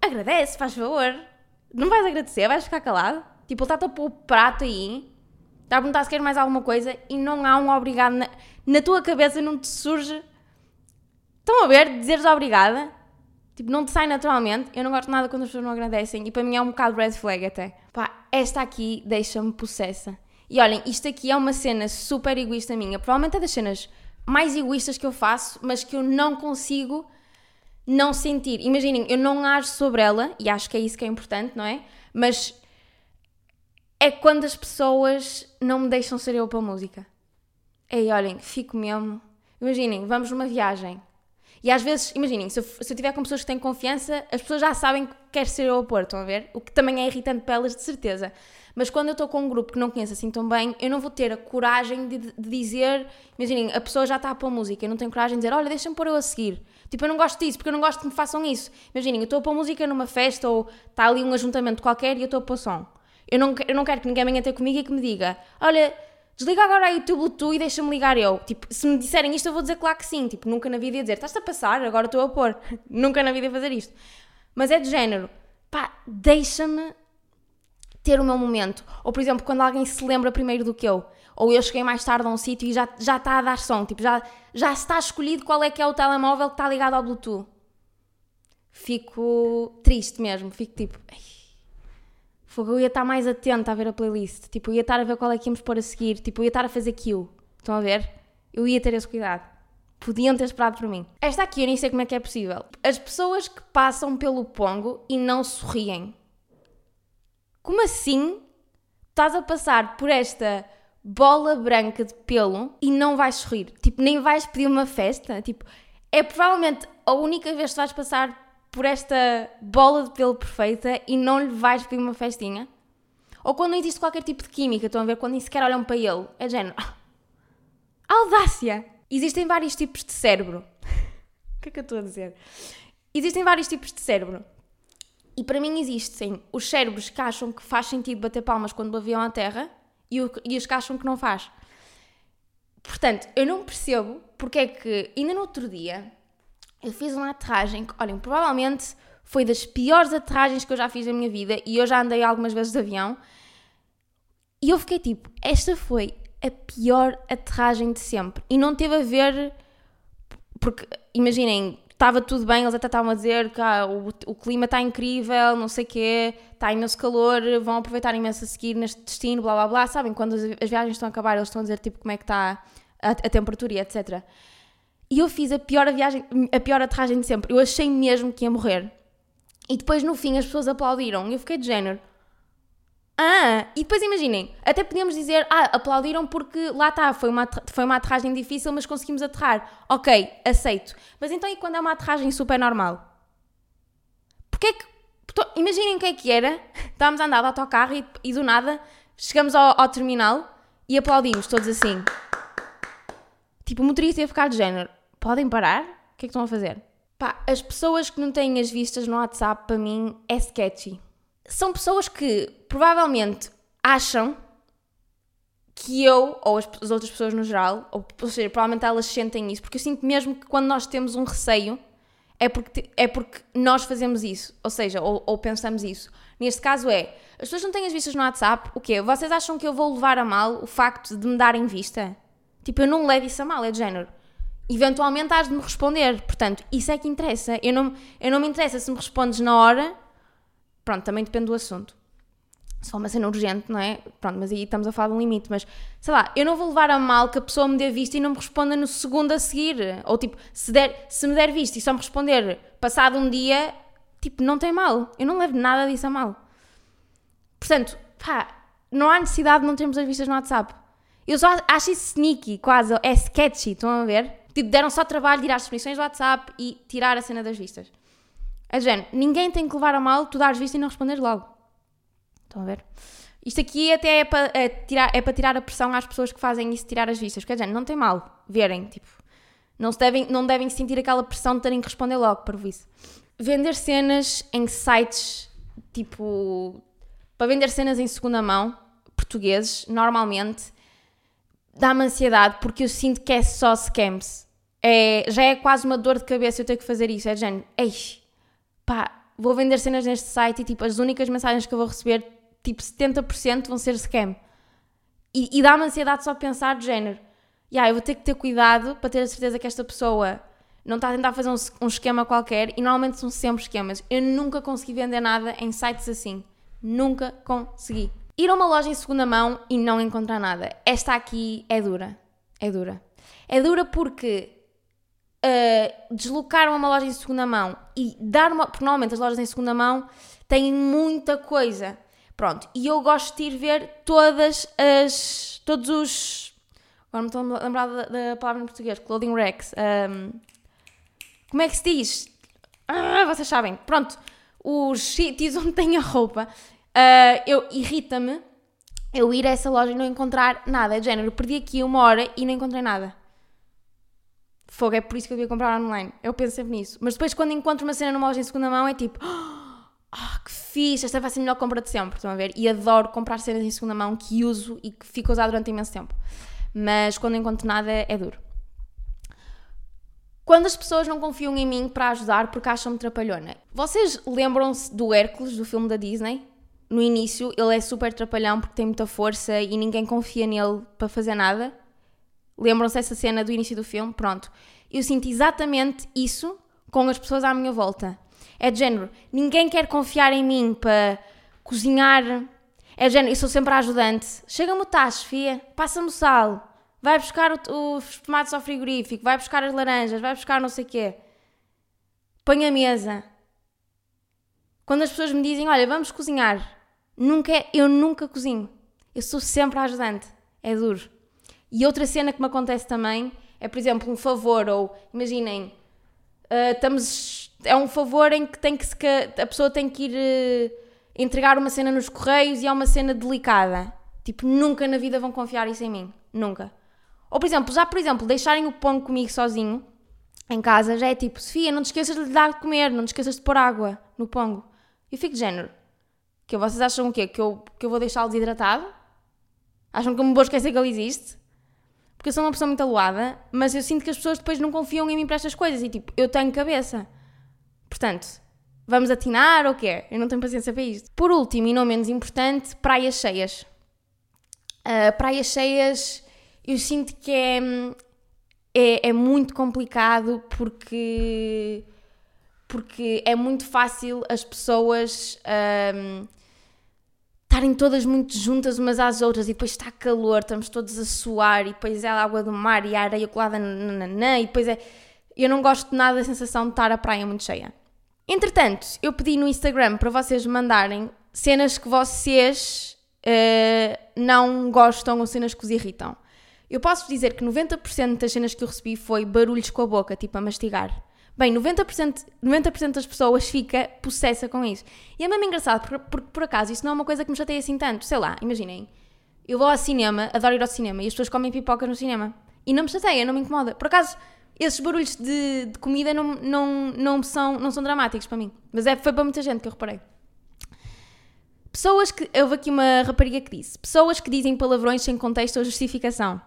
Agradece, faz favor. Não vais agradecer, vais ficar calado. Tipo, ele está a pôr o prato aí, está a perguntar se quer mais alguma coisa e não há um obrigado. Na, na tua cabeça não te surge. Estão a ver? Dizeres obrigada. Tipo, não te sai naturalmente. Eu não gosto nada quando as pessoas não agradecem. E para mim é um bocado red flag até. Pá, esta aqui deixa-me possessa. E olhem, isto aqui é uma cena super egoísta minha. Provavelmente é das cenas mais egoístas que eu faço, mas que eu não consigo não sentir. Imaginem, eu não acho sobre ela, e acho que é isso que é importante, não é? Mas é quando as pessoas não me deixam ser eu para a música. Ei, olhem, fico mesmo. Imaginem, vamos numa viagem. E às vezes, imaginem, se eu, se eu tiver com pessoas que têm confiança, as pessoas já sabem que quer ser eu a pôr, estão a ver? O que também é irritante para elas, de certeza. Mas quando eu estou com um grupo que não conheço assim tão bem, eu não vou ter a coragem de, de dizer, imaginem, a pessoa já está a pôr música, eu não tenho coragem de dizer, olha, deixa-me pôr eu a seguir. Tipo, eu não gosto disso, porque eu não gosto que me façam isso. Imaginem, eu estou a pôr música numa festa ou está ali um ajuntamento qualquer e eu estou a pôr som. Eu não, eu não quero que ninguém venha ter comigo e que me diga, olha, desliga agora aí o teu Bluetooth e deixa-me ligar eu. Tipo, se me disserem isto, eu vou dizer claro que sim. Tipo, nunca na vida ia dizer, estás a passar, agora estou a pôr. nunca na vida ia fazer isto. Mas é de género, pá, deixa-me ter o meu momento. Ou, por exemplo, quando alguém se lembra primeiro do que eu. Ou eu cheguei mais tarde a um sítio e já, já está a dar som. Tipo, já, já está escolhido qual é que é o telemóvel que está ligado ao Bluetooth. Fico triste mesmo. Fico tipo... Fogo, eu ia estar mais atenta a ver a playlist. Tipo, eu ia estar a ver qual é que íamos pôr a seguir. Tipo, eu ia estar a fazer aquilo. Estão a ver? Eu ia ter esse cuidado. Podiam ter esperado por mim. Esta aqui eu nem sei como é que é possível. As pessoas que passam pelo pongo e não sorriem. Como assim estás a passar por esta bola branca de pelo e não vais sorrir? Tipo, nem vais pedir uma festa? Tipo, é provavelmente a única vez que vais passar por esta bola de pelo perfeita e não lhe vais pedir uma festinha? Ou quando não existe qualquer tipo de química, estão a ver? Quando nem sequer olham para ele. É de género. Ah, audácia! Existem vários tipos de cérebro. o que é que eu estou a dizer? Existem vários tipos de cérebro. E para mim existem os cérebros que acham que faz sentido bater palmas quando o avião à terra e, os que acham que não faz. Portanto, eu não percebo porque é que ainda no outro dia eu fiz uma aterragem que, olhem, provavelmente foi das piores aterragens que eu já fiz na minha vida e eu já andei algumas vezes de avião. E eu fiquei tipo, esta foi a pior aterragem de sempre. E não teve a ver. Porque, imaginem, estava tudo bem, eles até estavam a dizer que ah, o, o clima está incrível, não sei o quê, está imenso calor, vão aproveitar imenso a seguir neste destino, blá blá blá. Sabem, quando as, viagens estão a acabar, eles estão a dizer tipo como é que está a, a temperatura e etc. E eu fiz a pior, viagem, a pior aterragem de sempre. Eu achei mesmo que ia morrer. E depois no fim as pessoas aplaudiram. E eu fiquei de género. Ah, e depois imaginem, até podíamos dizer, ah, aplaudiram porque lá está, foi uma, foi uma aterragem difícil, mas conseguimos aterrar. Ok, aceito. Mas então e quando é uma aterragem super normal? Porquê que. Imaginem o que é que era. Estávamos a andar de autocarro e, e do nada chegamos ao, ao terminal e aplaudimos todos assim. Tipo, o motorista ia ficar de género podem parar? O que é que estão a fazer? Pá, as pessoas que não têm as vistas no WhatsApp, para mim, é sketchy. São pessoas que provavelmente acham que eu, ou as, as outras pessoas no geral, ou, ou, seja, provavelmente elas sentem isso, porque eu sinto mesmo que quando nós temos um receio, é porque, é porque nós fazemos isso, ou seja, ou, ou pensamos isso. Neste caso é, as pessoas não têm as vistas no WhatsApp, o quê? Vocês acham que eu vou levar a mal o facto de me darem vista? Tipo, eu não levo isso a mal, é de género eventualmente has de me responder. Portanto, isso é que interessa. Eu não, eu não me interessa se me respondes na hora. Pronto, também depende do assunto. Se uma cena urgente, não é? Pronto, mas aí estamos a falar de um limite. Mas, sei lá, eu não vou levar a mal que a pessoa me dê vista e não me responda no segundo a seguir. Ou tipo, se, der, se me der vista e só me responder passado um dia, tipo, não tem mal. Eu não levo nada disso a mal. Portanto, pá, não há necessidade de não termos as vistas no WhatsApp. Eu só acho isso sneaky, quase. É sketchy, estão a ver? Tipo, deram só trabalho de ir às definições do WhatsApp e tirar a cena das vistas. É género, ninguém tem que levar a mal tu dares vista e não responderes logo. Estão a ver? Isto aqui até é para, é tirar, é para tirar a pressão às pessoas que fazem isso, tirar as vistas. Porque, é género, não tem mal verem, tipo... Não, se devem, não devem sentir aquela pressão de terem que responder logo, para isso. Vender cenas em sites, tipo... Para vender cenas em segunda mão, portugueses, normalmente, dá-me ansiedade porque eu sinto que é só scams é, já é quase uma dor de cabeça eu ter que fazer isso. É de género, ei, pá, vou vender cenas neste site e tipo, as únicas mensagens que eu vou receber, tipo 70% vão ser scam. E, e dá-me ansiedade só pensar de género, yeah, eu vou ter que ter cuidado para ter a certeza que esta pessoa não está a tentar fazer um, um esquema qualquer e normalmente são sempre esquemas. Eu nunca consegui vender nada em sites assim. Nunca consegui. Ir a uma loja em segunda mão e não encontrar nada. Esta aqui é dura. É dura. É dura porque uh, deslocar uma loja em segunda mão e dar uma. Porque normalmente as lojas em segunda mão têm muita coisa. Pronto, e eu gosto de ir ver todas as. todos os. Agora me estou a lembrar da, da palavra em português, clothing racks. Um, como é que se diz? Ah, vocês sabem. Pronto, os sítios onde tem a roupa. Uh, eu irrita-me eu ir a essa loja e não encontrar nada. É de género, perdi aqui uma hora e não encontrei nada. Fogo, é por isso que eu devia comprar online. Eu penso sempre nisso. Mas depois, quando encontro uma cena numa loja em segunda mão, é tipo, ah, que fixe, esta vai ser a melhor compra de sempre. Estão a ver? E adoro comprar cenas em segunda mão que uso e que fico a usar durante imenso tempo. Mas quando encontro nada, é duro. Quando as pessoas não confiam em mim para ajudar porque acham-me trapalhona. Vocês lembram-se do Hércules, do filme da Disney? No início, ele é super trapalhão porque tem muita força e ninguém confia nele para fazer nada. Lembram-se dessa cena do início do filme? Pronto. Eu sinto exatamente isso com as pessoas à minha volta. É de género, ninguém quer confiar em mim para cozinhar. É de género, eu sou sempre a ajudante. Chega-me o tacho, fia, passa-me o sal, vai buscar o, os tomates ao frigorífico, vai buscar as laranjas, vai buscar não sei o quê. Põe a mesa. Quando as pessoas me dizem, olha, vamos cozinhar, nunca, é, eu nunca cozinho. Eu sou sempre a ajudante. É duro. E outra cena que me acontece também é, por exemplo, um favor, ou imaginem, uh, estamos. É um favor em que, tem que se, a pessoa tem que ir uh, entregar uma cena nos correios e é uma cena delicada. Tipo, nunca na vida vão confiar isso em mim. Nunca. Ou, por exemplo, já, por exemplo, deixarem o pão comigo sozinho em casa já é tipo, Sofia, não te esqueças de lhe dar de comer, não te esqueças de pôr água no pongo. Eu fico de género. Que vocês acham o quê? Que eu, que eu vou deixá-lo desidratado? Acham que eu me vou esquecer que ele existe? Porque eu sou uma pessoa muito aluada, mas eu sinto que as pessoas depois não confiam em mim para estas coisas e tipo, eu tenho cabeça. Portanto, vamos atinar ou quê? Eu não tenho paciência para isto. Por último e não menos importante, praias cheias. Uh, praias cheias, eu sinto que é, é, é muito complicado porque, porque é muito fácil as pessoas. Ah, estarem todas muito juntas umas às outras e depois está calor, estamos todos a suar e depois é a água do mar e a areia colada nananã, e depois é... Eu não gosto nada da sensação de estar a praia muito cheia. Entretanto, eu pedi no Instagram para vocês mandarem cenas que vocês uh, não gostam ou cenas que os irritam. Eu posso dizer que 90% das cenas que eu recebi foi barulhos com a boca, tipo a mastigar. Bem, 90%, 90 das pessoas fica possessa com isso. E é mesmo engraçado, porque, porque por acaso isso não é uma coisa que me chateia assim tanto. Sei lá, imaginem, eu vou ao cinema, adoro ir ao cinema, e as pessoas comem pipoca no cinema. E não me chateia, não me incomoda. Por acaso, esses barulhos de, de comida não, não, não, são, não são dramáticos para mim. Mas é, foi para muita gente que eu reparei. Pessoas que. Houve aqui uma rapariga que disse: Pessoas que dizem palavrões sem contexto ou justificação.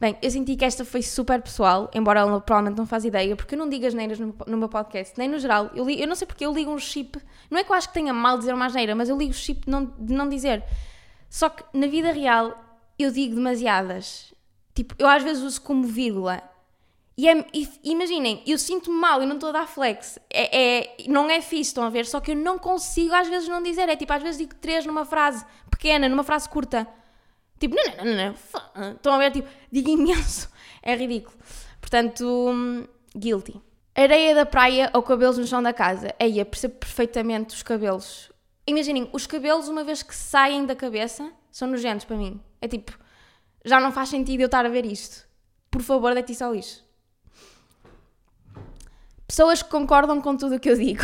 Bem, eu senti que esta foi super pessoal, embora ela provavelmente não faz ideia, porque eu não digo as neiras no, no meu podcast, nem no geral. Eu, li, eu não sei porque eu ligo um chip. Não é que eu acho que tenha mal dizer uma asneira, mas eu ligo o chip de não, de não dizer. Só que na vida real eu digo demasiadas. Tipo, eu às vezes uso como vírgula. E, é, e imaginem, eu sinto-me mal, eu não estou a dar flex. É, é, não é fixe, estão a ver? Só que eu não consigo às vezes não dizer. É tipo, às vezes digo três numa frase pequena, numa frase curta. Tipo, não, não, não, não. Estão a ver, tipo, digo imenso. É ridículo. Portanto, hum, guilty. Areia da praia ou cabelos no chão da casa. Aí, percebo perfeitamente os cabelos. Imaginem, os cabelos, uma vez que saem da cabeça, são nojentos para mim. É tipo, já não faz sentido eu estar a ver isto. Por favor, deite isso ao lixo. Pessoas que concordam com tudo o que eu digo.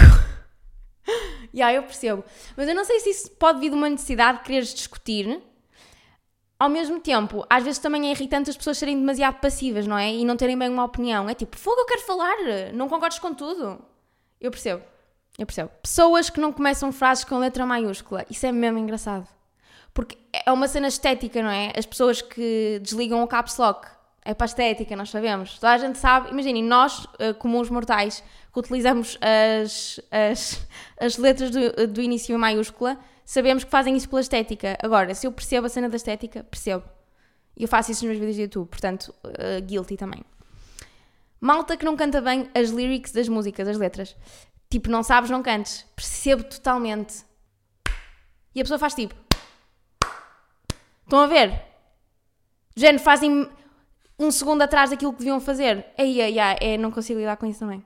E yeah, eu percebo. Mas eu não sei se isso pode vir de uma necessidade de quereres discutir ao mesmo tempo, às vezes também é irritante as pessoas serem demasiado passivas, não é? E não terem bem uma opinião. É tipo, fogo, eu quero falar, não concordes com tudo. Eu percebo, eu percebo. Pessoas que não começam frases com letra maiúscula, isso é mesmo engraçado. Porque é uma cena estética, não é? As pessoas que desligam o caps lock, é para a estética, nós sabemos. Toda a gente sabe, imaginem, nós, uh, comuns mortais, que utilizamos as, as, as letras do, do início em maiúscula, sabemos que fazem isso pela estética. Agora, se eu percebo a cena da estética, percebo. E eu faço isso nos meus vídeos de YouTube, portanto, uh, guilty também. Malta que não canta bem as lyrics das músicas, as letras. Tipo, não sabes, não cantes. Percebo totalmente. E a pessoa faz tipo. Estão a ver? Género, fazem um segundo atrás daquilo que deviam fazer. Aí, aí, aí, não consigo lidar com isso também.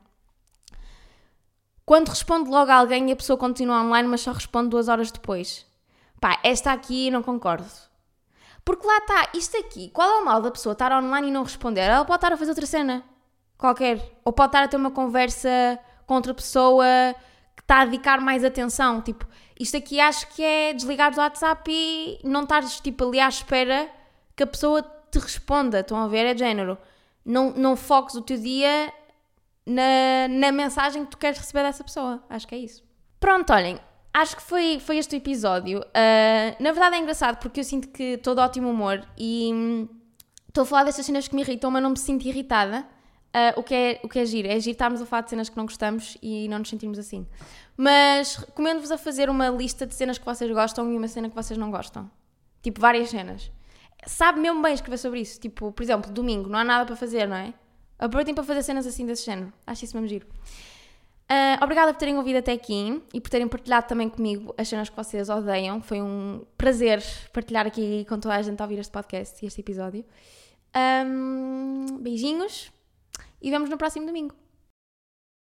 Quando responde logo a alguém e a pessoa continua online, mas só responde duas horas depois. Pá, esta aqui não concordo. Porque lá está, isto aqui, qual é o mal da pessoa estar online e não responder? Ela pode estar a fazer outra cena, qualquer. Ou pode estar a ter uma conversa com outra pessoa que está a dedicar mais atenção. Tipo, isto aqui acho que é desligar do WhatsApp e não estares tipo, ali à espera que a pessoa te responda. Estão a ver? É género. Não, não foques o teu dia na, na mensagem que tu queres receber dessa pessoa. Acho que é isso. Pronto, olhem, acho que foi, foi este o episódio. Uh, na verdade é engraçado porque eu sinto que estou de ótimo humor e hum, estou a falar destas cenas que me irritam, mas não me sinto irritada. Uh, o, que é, o que é giro? É giro estarmos a falar de cenas que não gostamos e não nos sentirmos assim. Mas recomendo-vos a fazer uma lista de cenas que vocês gostam e uma cena que vocês não gostam. Tipo, várias cenas. Sabe mesmo bem escrever sobre isso. Tipo, por exemplo, domingo, não há nada para fazer, não é? Aproveitem para fazer cenas assim desse género. Acho isso mesmo giro. Uh, obrigada por terem ouvido até aqui e por terem partilhado também comigo as cenas que vocês odeiam. Foi um prazer partilhar aqui com toda a gente a ouvir este podcast e este episódio. Um, beijinhos e vemos no próximo domingo.